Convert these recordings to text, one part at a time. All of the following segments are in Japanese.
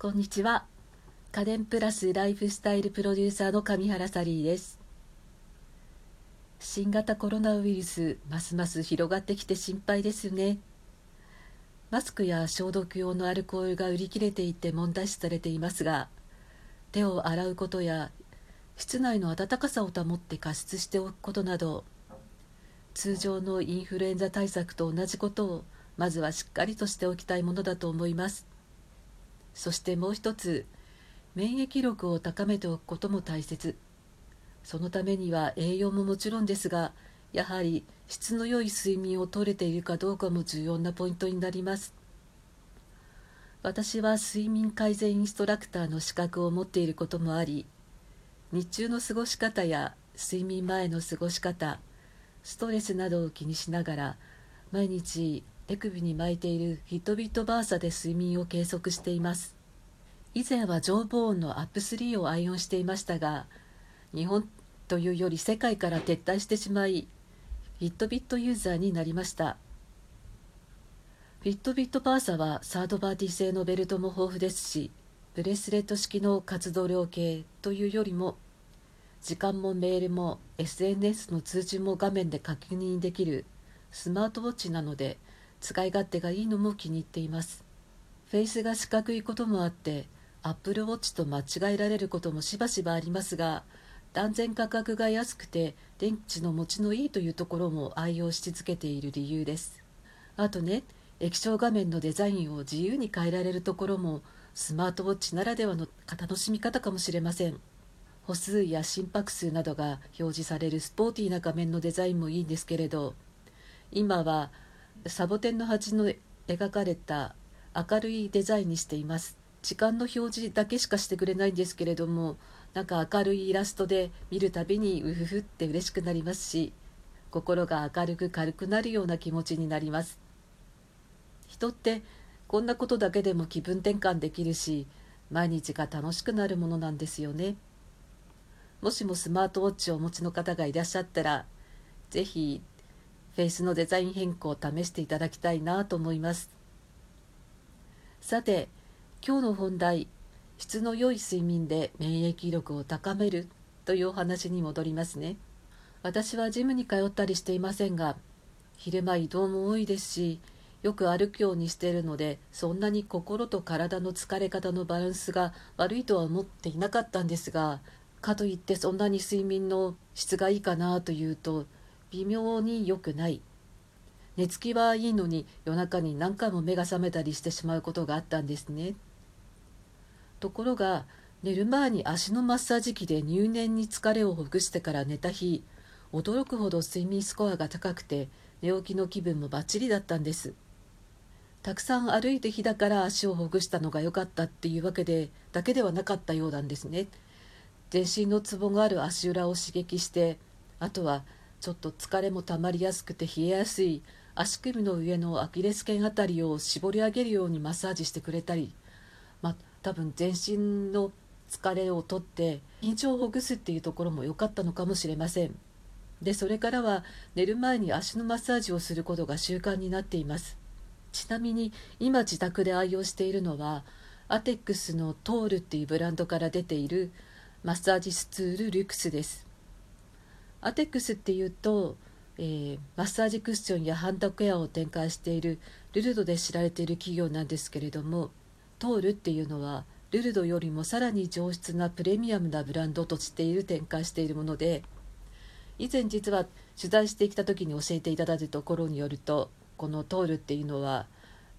こんにちは。家電プラスライフスタイルプロデューサーの上原サリーです。新型コロナウイルスますます広がってきて心配ですね。マスクや消毒用のアルコールが売り切れていて問題視されていますが手を洗うことや室内の暖かさを保って加湿しておくことなど通常のインフルエンザ対策と同じことをまずはしっかりとしておきたいものだと思います。そしてもう一つ免疫力を高めておくことも大切。そのためには栄養ももちろんですがやはり質の良い睡眠をとれているかどうかも重要なポイントになります。私は睡眠改善インストラクターの資格を持っていることもあり日中の過ごし方や睡眠前の過ごし方ストレスなどを気にしながら毎日手首に巻いているヒットビットバーサで睡眠を計測しています。以前は上防音のアップ3を愛用していましたが日本というより世界から撤退してしまいフィットビットユーザーになりました。フィットビットバーサはサードパーティー製のベルトも豊富ですしブレスレット式の活動量計というよりも時間もメールも SNS の通知も画面で確認できるスマートウォッチなので使い勝手がいいのも気に入っています。フェイスが四角いこともあってアップルウォッチと間違えられることもしばしばありますが断然価格が安くて電池の持ちのいいというところも愛用し続けている理由です。あとね液晶画面のデザインを自由に変えられるところもスマートウォッチならではの楽しみ方かもしれません。歩数や心拍数などが表示されるスポーティーな画面のデザインもいいんですけれど今はサボテンの鉢の描かれた明るいデザインにしています。時間の表示だけしかしてくれないんですけれどもなんか明るいイラストで見るたびにうふふって嬉しくなりますし心が明るく軽くなるような気持ちになります。人ってこんなことだけでも気分転換できるし毎日が楽しくなるものなんですよね。もしもスマートウォッチをお持ちの方がいらっしゃったら是非フェイスのデザイン変更を試していただきたいなと思います。さて今日の本題質の良い睡眠で免疫力を高めるというお話に戻りますね。私はジムに通ったりしていませんが昼間移動も多いですしよく歩くようにしているのでそんなに心と体の疲れ方のバランスが悪いとは思っていなかったんですがかといってそんなに睡眠の質がいいかなというと微妙に良くない。寝つきはいいのに夜中に何回も目が覚めたりしてしまうことがあったんですね。ところが寝る前に足のマッサージ機で入念に疲れをほぐしてから寝た日驚くほど睡眠スコアが高くて寝起きの気分もバッチリだったんです。たくさん歩いて日だから足をほぐしたのが良かったっていうわけでだけではなかったようなんですね。全身のツボがある足裏を刺激してあとはちょっと疲れもたまりやすくて冷えやすい足首の上のアキレス腱あたりを絞り上げるようにマッサージしてくれたり、まあ、多分全身の疲れを取って緊張をほぐすっていうところも良かったのかもしれません。でそれからは寝る前に足のマッサージをすることが習慣になっています。ちなみに今自宅で愛用しているのはアテックスのトールっていうブランドから出ているマッサージスツールリュクスです。アテックスっていうと、えー、マッサージクッションやハンドケアを展開しているルルドで知られている企業なんですけれどもトールっていうのはルルドよりもさらに上質なプレミアムなブランドとしている展開しているもので以前実は取材してきた時に教えていただいたところによるとこのトールっていうのは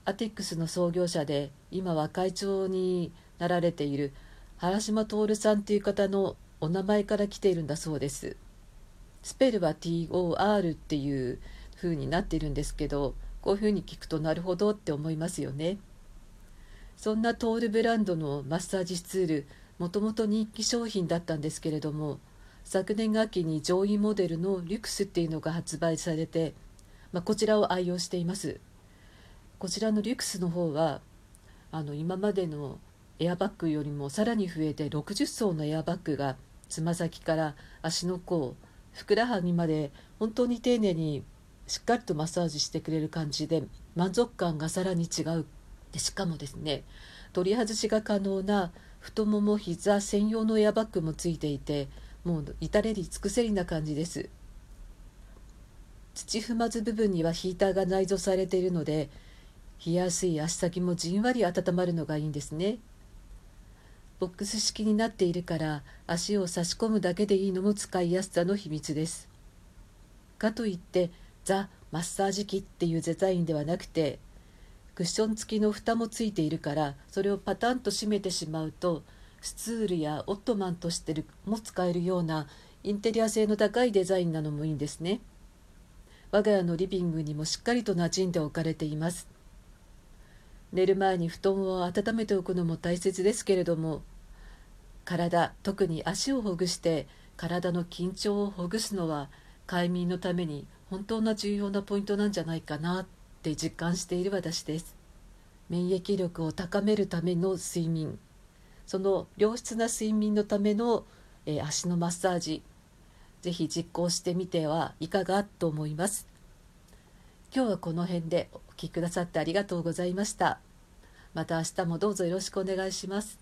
アテックスの創業者で今は会長になられている原島徹さんという方のお名前から来ているんだそうです。スペルは TOR っていう風になってるんですけどこういう風に聞くとなるほどって思いますよね。そんなトールブランドのマッサージツールもともと人気商品だったんですけれども昨年秋に上位モデルのリュクスっていうのが発売されて、まあ、こちらを愛用しています。こちらのリュクスの方はあの今までのエアバッグよりもさらに増えて60層のエアバッグがつま先から足の甲ふくらはぎまで本当に丁寧にしっかりとマッサージしてくれる感じで満足感がさらに違う。でしかもですね取り外しが可能な太もも膝専用のエアバッグもついていてもう至れり尽くせりな感じです。土踏まず部分にはヒーターが内蔵されているので冷やすい足先もじんわり温まるのがいいんですね。ボックス式になっているから足を差し込むだけでいいのも使いやすさの秘密です。かといってザ・マッサージ機っていうデザインではなくてクッション付きの蓋もついているからそれをパタンと閉めてしまうとスツールやオットマンとしても使えるようなインテリア性の高いデザインなのもいいんですね。我が家のリビングにもしっかりと馴染んで置かれています。寝る前に布団を温めておくのも大切ですけれども体特に足をほぐして体の緊張をほぐすのは快眠のために本当な重要なポイントなんじゃないかなって実感している私です。免疫力を高めるための睡眠。その良質な睡眠のための、えー、足のマッサージ。ぜひ実行してみてはいかがと思います。今日はこの辺でお聴きくださってありがとうございました。また明日もどうぞよろしくお願いします。